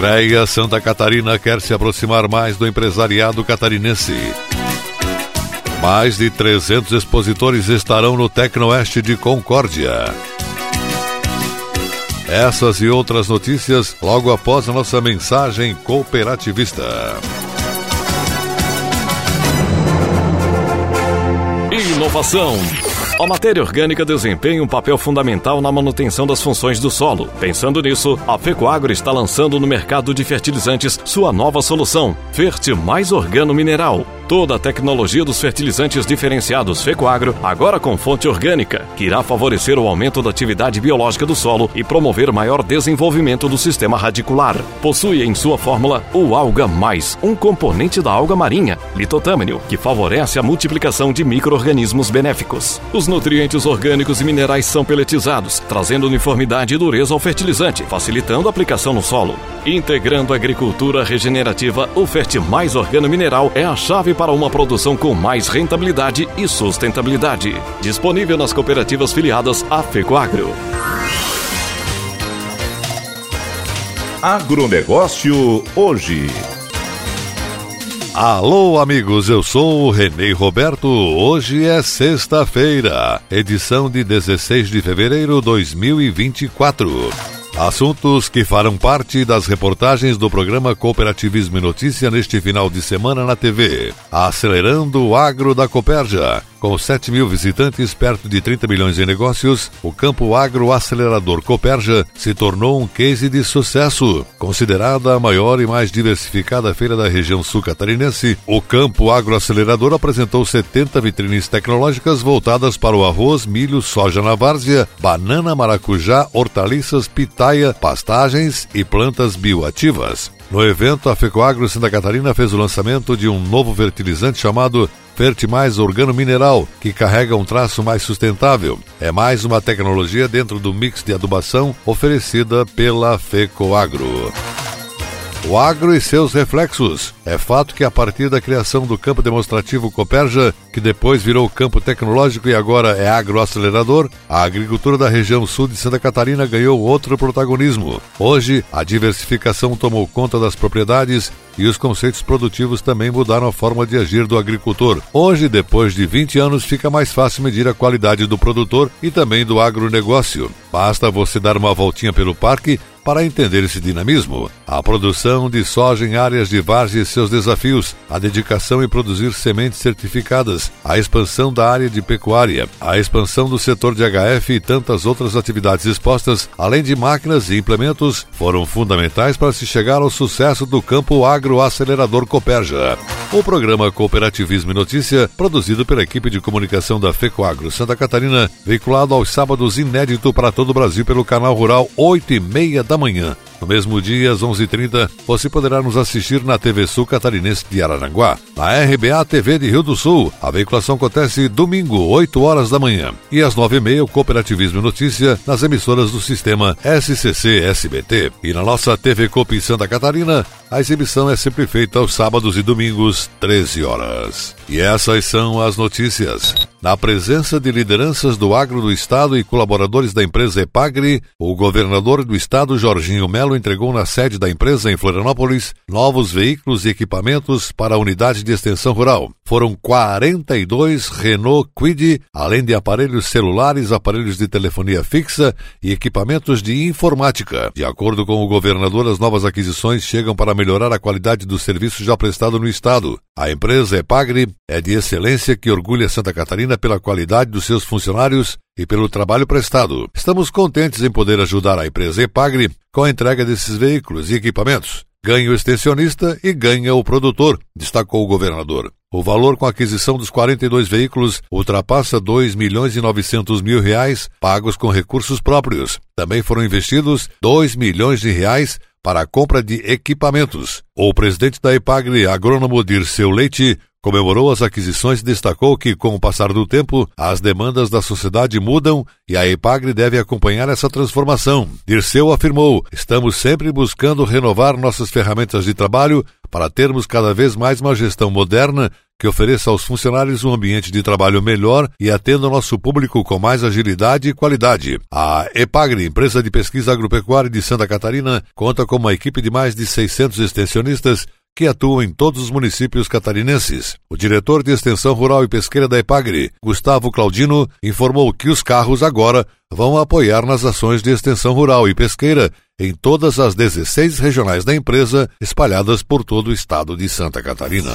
CREA Santa Catarina quer se aproximar mais do empresariado catarinense. Mais de 300 expositores estarão no Tecnoeste de Concórdia. Essas e outras notícias logo após a nossa mensagem cooperativista. Inovação a matéria orgânica desempenha um papel fundamental na manutenção das funções do solo. Pensando nisso, a Fecoagro está lançando no mercado de fertilizantes sua nova solução, Ferte Mais Organo Mineral. Toda a tecnologia dos fertilizantes diferenciados Fecoagro, agora com fonte orgânica, que irá favorecer o aumento da atividade biológica do solo e promover maior desenvolvimento do sistema radicular. Possui em sua fórmula o Alga Mais, um componente da alga marinha, litotâmino, que favorece a multiplicação de micro-organismos benéficos. Os nutrientes orgânicos e minerais são peletizados, trazendo uniformidade e dureza ao fertilizante, facilitando a aplicação no solo. Integrando a agricultura regenerativa, o Ferte Mais Organo Mineral é a chave para uma produção com mais rentabilidade e sustentabilidade. Disponível nas cooperativas filiadas à FECOAGRO. Agronegócio hoje. Alô, amigos, eu sou o Renê Roberto. Hoje é sexta-feira, edição de 16 de fevereiro de 2024. Assuntos que farão parte das reportagens do programa Cooperativismo e Notícia neste final de semana na TV. Acelerando o agro da Copérgia. Com 7 mil visitantes, perto de 30 milhões em negócios, o Campo Agro Acelerador Coperja se tornou um case de sucesso. Considerada a maior e mais diversificada feira da região sul catarinense, o Campo Agro Acelerador apresentou 70 vitrines tecnológicas voltadas para o arroz, milho, soja na várzea, banana, maracujá, hortaliças, pitaia, pastagens e plantas bioativas. No evento, a Fecoagro Santa Catarina fez o lançamento de um novo fertilizante chamado Ferte Mais Organo Mineral, que carrega um traço mais sustentável. É mais uma tecnologia dentro do mix de adubação oferecida pela FECOAGRO. O agro e seus reflexos. É fato que a partir da criação do campo demonstrativo Coperja, que depois virou campo tecnológico e agora é agroacelerador, a agricultura da região sul de Santa Catarina ganhou outro protagonismo. Hoje, a diversificação tomou conta das propriedades e os conceitos produtivos também mudaram a forma de agir do agricultor. Hoje, depois de 20 anos, fica mais fácil medir a qualidade do produtor e também do agronegócio. Basta você dar uma voltinha pelo parque para entender esse dinamismo. A produção de soja em áreas de várzea e seus desafios, a dedicação em produzir sementes certificadas, a expansão da área de pecuária, a expansão do setor de HF e tantas outras atividades expostas, além de máquinas e implementos, foram fundamentais para se chegar ao sucesso do campo agroacelerador Coperja. O programa Cooperativismo e Notícia, produzido pela equipe de comunicação da FECOAGRO Santa Catarina, veiculado aos sábados inédito para todo o Brasil pelo canal Rural 8 e meia da manhã. No mesmo dia, às 11h30, você poderá nos assistir na TV Sul Catarinense de Araranguá. Na RBA TV de Rio do Sul, a veiculação acontece domingo, 8 horas da manhã. E às 9h30, o Cooperativismo e Notícia nas emissoras do sistema SCC-SBT. E na nossa TV Coop Santa Catarina, a exibição é sempre feita aos sábados e domingos, 13 horas. E essas são as notícias. Na presença de lideranças do agro do estado e colaboradores da empresa Epagri, o governador do estado, Jorginho Melo, entregou na sede da empresa em Florianópolis novos veículos e equipamentos para a unidade de extensão rural. Foram 42 Renault Quid, além de aparelhos celulares, aparelhos de telefonia fixa e equipamentos de informática. De acordo com o governador, as novas aquisições chegam para melhorar a qualidade do serviço já prestado no estado. A empresa Epagri é de excelência que orgulha Santa Catarina pela qualidade dos seus funcionários e pelo trabalho prestado. Estamos contentes em poder ajudar a empresa Epagri com a entrega desses veículos e equipamentos. Ganha o extensionista e ganha o produtor, destacou o governador. O valor com a aquisição dos 42 veículos ultrapassa 2 milhões e 900 mil reais pagos com recursos próprios. Também foram investidos 2 milhões de reais para a compra de equipamentos. O presidente da Epagri, agrônomo Dirceu Leite, comemorou as aquisições e destacou que, com o passar do tempo, as demandas da sociedade mudam e a EPAGRE deve acompanhar essa transformação. Dirceu afirmou: estamos sempre buscando renovar nossas ferramentas de trabalho para termos cada vez mais uma gestão moderna que ofereça aos funcionários um ambiente de trabalho melhor e atenda o nosso público com mais agilidade e qualidade. A EPAGRE, empresa de pesquisa agropecuária de Santa Catarina, conta com uma equipe de mais de 600 extensionistas que atuam em todos os municípios catarinenses. O diretor de Extensão Rural e Pesqueira da Epagre, Gustavo Claudino, informou que os carros agora vão apoiar nas ações de extensão rural e pesqueira em todas as 16 regionais da empresa espalhadas por todo o estado de Santa Catarina.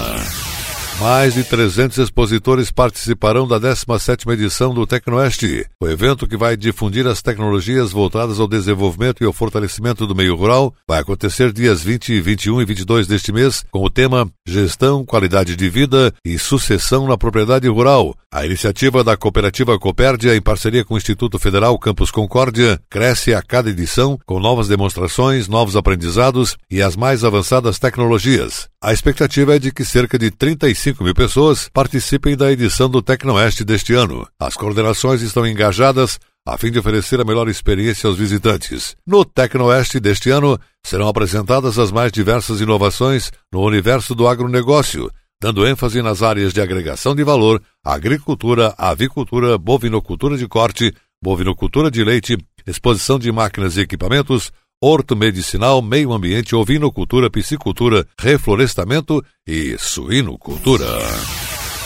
Mais de 300 expositores participarão da 17ª edição do Tecnoeste, o evento que vai difundir as tecnologias voltadas ao desenvolvimento e ao fortalecimento do meio rural. Vai acontecer dias 20, 21 e 22 deste mês, com o tema Gestão, Qualidade de Vida e Sucessão na Propriedade Rural. A iniciativa da cooperativa Copérdia, em parceria com o Instituto Federal Campus Concórdia, cresce a cada edição com novas demonstrações, novos aprendizados e as mais avançadas tecnologias. A expectativa é de que cerca de 35 mil pessoas participem da edição do Tecnoeste deste ano. As coordenações estão engajadas a fim de oferecer a melhor experiência aos visitantes. No Tecnoeste deste ano, serão apresentadas as mais diversas inovações no universo do agronegócio, dando ênfase nas áreas de agregação de valor, agricultura, avicultura, bovinocultura de corte, bovinocultura de leite, exposição de máquinas e equipamentos, horto medicinal, meio ambiente, ovinocultura, piscicultura, reflorestamento e suinocultura.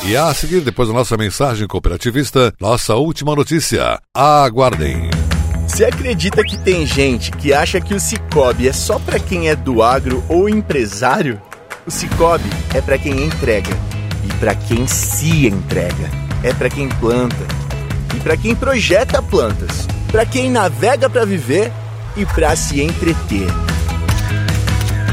E a seguir, depois da nossa mensagem cooperativista, nossa última notícia. Aguardem. Você acredita que tem gente que acha que o Cicobi é só para quem é do agro ou empresário? O Cicobi é para quem entrega e para quem se entrega. É para quem planta e para quem projeta plantas, para quem navega para viver e para se entreter.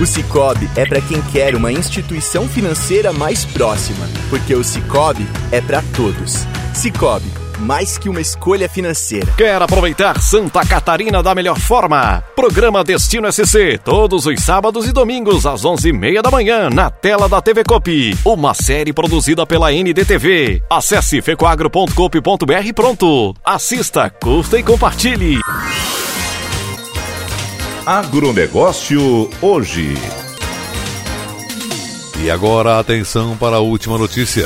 O Cicobi é para quem quer uma instituição financeira mais próxima, porque o Cicobi é para todos. Cicobi, mais que uma escolha financeira. Quer aproveitar Santa Catarina da melhor forma? Programa Destino SC, todos os sábados e domingos às 11h30 da manhã, na tela da TV Copi. Uma série produzida pela NDTV. Acesse fecoagro.copi.br pronto. Assista, curta e compartilhe. Agronegócio hoje. E agora atenção para a última notícia.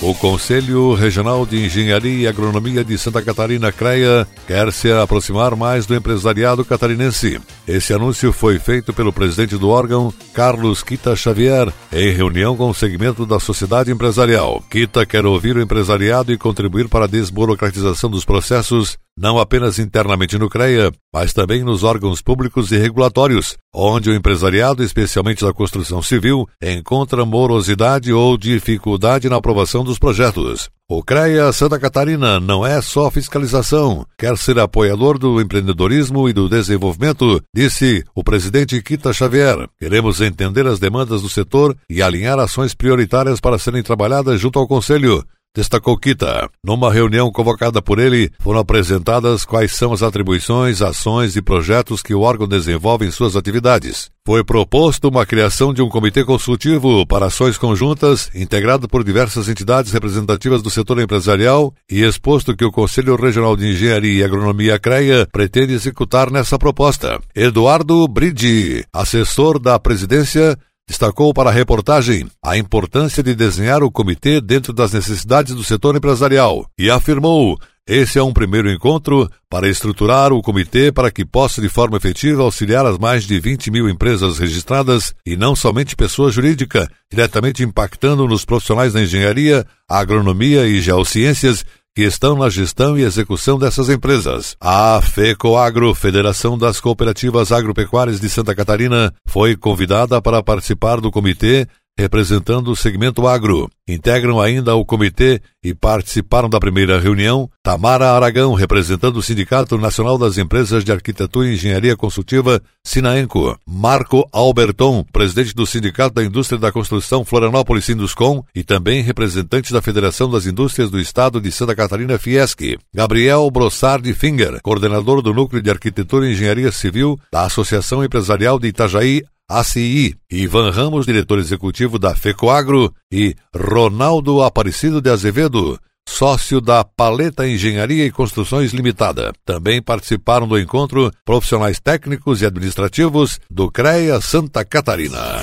O Conselho Regional de Engenharia e Agronomia de Santa Catarina, CREA, quer se aproximar mais do empresariado catarinense. Esse anúncio foi feito pelo presidente do órgão, Carlos Quita Xavier, em reunião com o segmento da sociedade empresarial. Quita quer ouvir o empresariado e contribuir para a desburocratização dos processos não apenas internamente no CREA, mas também nos órgãos públicos e regulatórios, onde o empresariado, especialmente da construção civil, encontra morosidade ou dificuldade na aprovação dos projetos. O CREA Santa Catarina não é só fiscalização, quer ser apoiador do empreendedorismo e do desenvolvimento, disse o presidente Kita Xavier. Queremos entender as demandas do setor e alinhar ações prioritárias para serem trabalhadas junto ao Conselho, destacou Kita. Numa reunião convocada por ele, foram apresentadas quais são as atribuições, ações e projetos que o órgão desenvolve em suas atividades. Foi proposto uma criação de um comitê consultivo para ações conjuntas, integrado por diversas entidades representativas do setor empresarial e exposto que o Conselho Regional de Engenharia e Agronomia CREA pretende executar nessa proposta. Eduardo Bridi, assessor da presidência, destacou para a reportagem a importância de desenhar o comitê dentro das necessidades do setor empresarial e afirmou esse é um primeiro encontro para estruturar o comitê para que possa de forma efetiva auxiliar as mais de 20 mil empresas registradas e não somente pessoa jurídica, diretamente impactando nos profissionais da engenharia, agronomia e geociências que estão na gestão e execução dessas empresas. A FECOAGRO, Federação das Cooperativas Agropecuárias de Santa Catarina, foi convidada para participar do comitê representando o segmento agro. Integram ainda o comitê e participaram da primeira reunião Tamara Aragão, representando o Sindicato Nacional das Empresas de Arquitetura e Engenharia Consultiva, Sinaenco. Marco Alberton, presidente do Sindicato da Indústria da Construção Florianópolis Sinduscom e também representante da Federação das Indústrias do Estado de Santa Catarina Fiesc. Gabriel Brossard Finger, coordenador do Núcleo de Arquitetura e Engenharia Civil da Associação Empresarial de Itajaí, ACI, Ivan Ramos, diretor executivo da FECOAGRO, e Ronaldo Aparecido de Azevedo, sócio da Paleta Engenharia e Construções Limitada. Também participaram do encontro profissionais técnicos e administrativos do CREA Santa Catarina.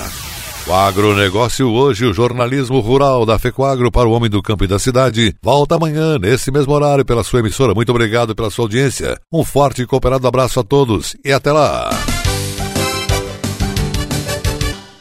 O agronegócio hoje, o jornalismo rural da FECOAGRO para o homem do campo e da cidade, volta amanhã, nesse mesmo horário, pela sua emissora. Muito obrigado pela sua audiência. Um forte e cooperado abraço a todos e até lá!